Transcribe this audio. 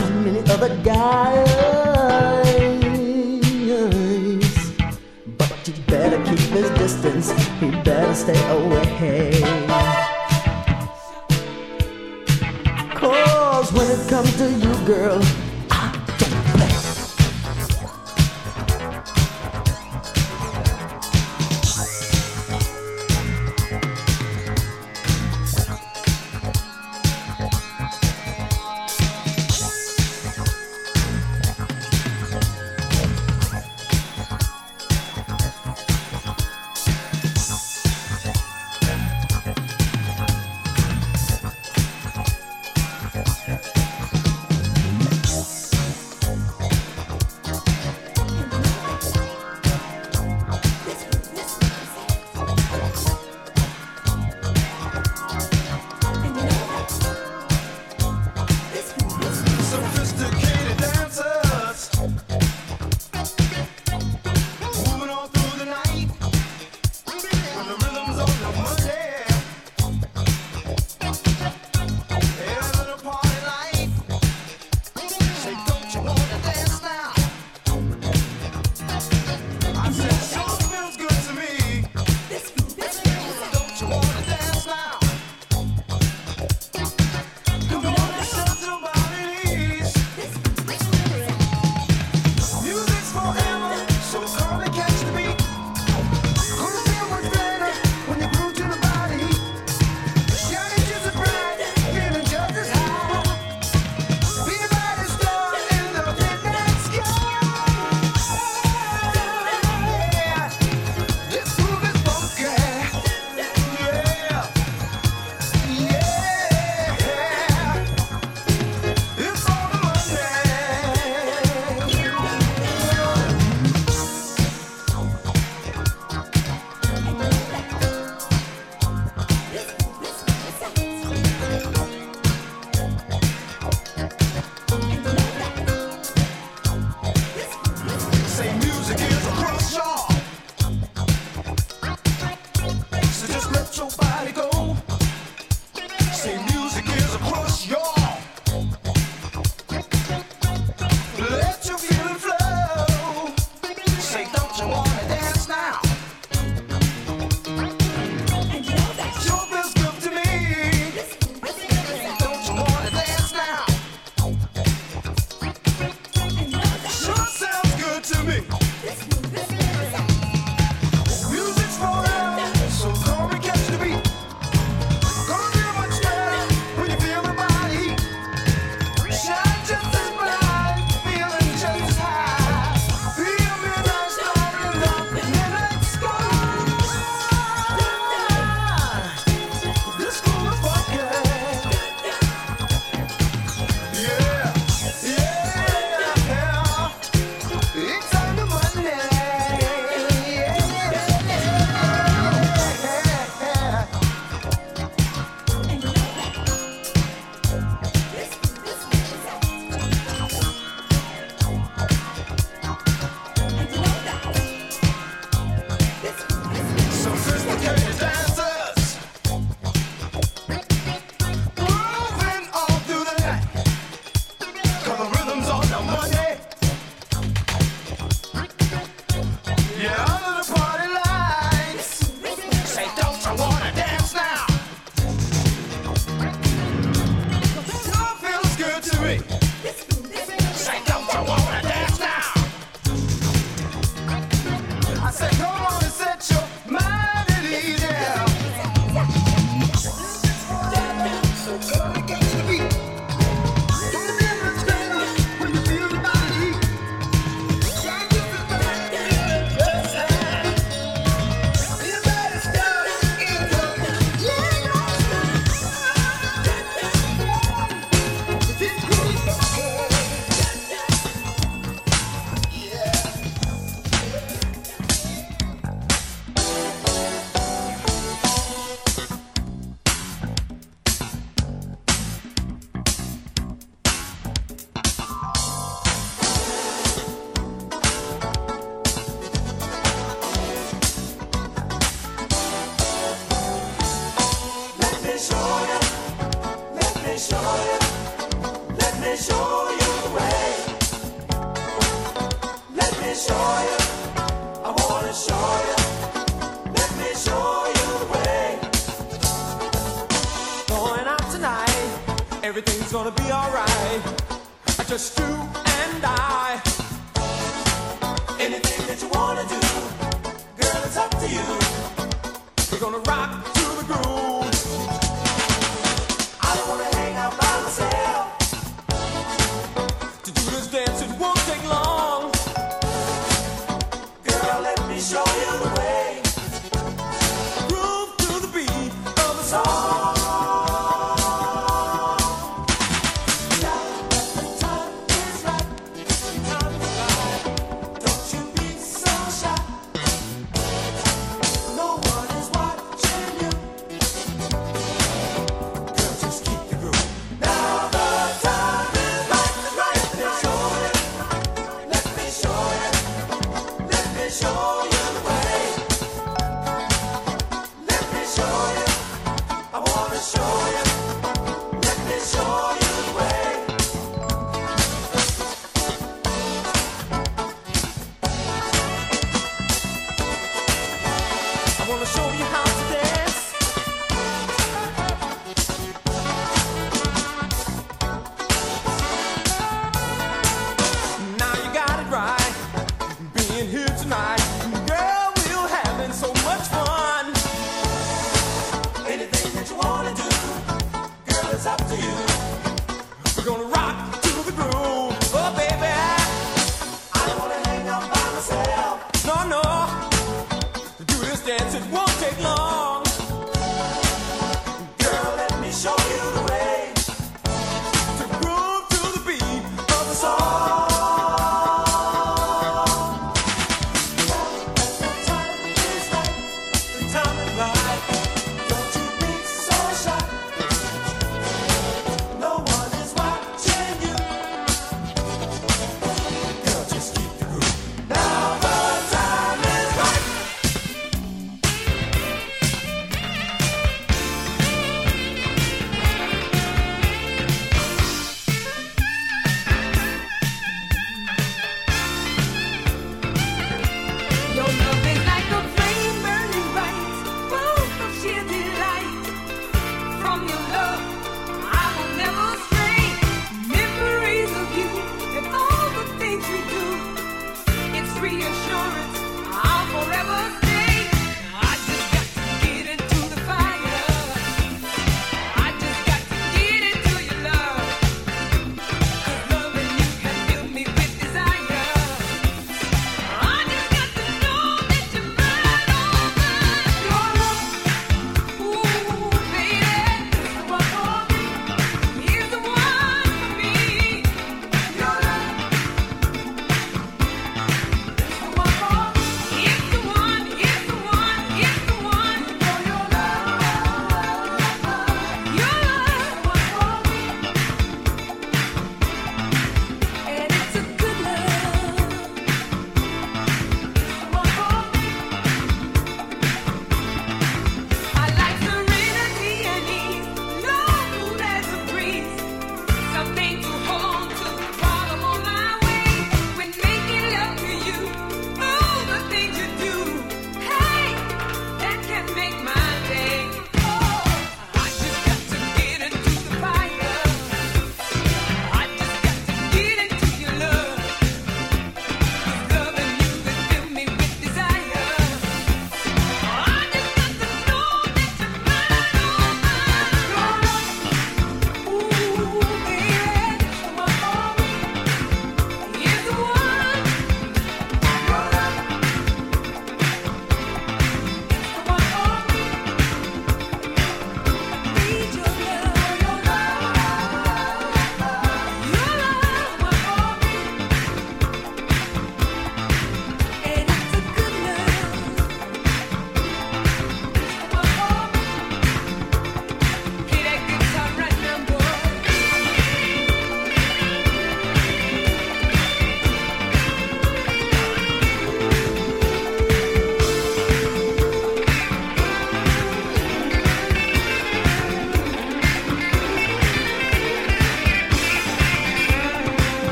so many other guys. But you better keep his distance, he better stay away. Cause when it comes to you, girl,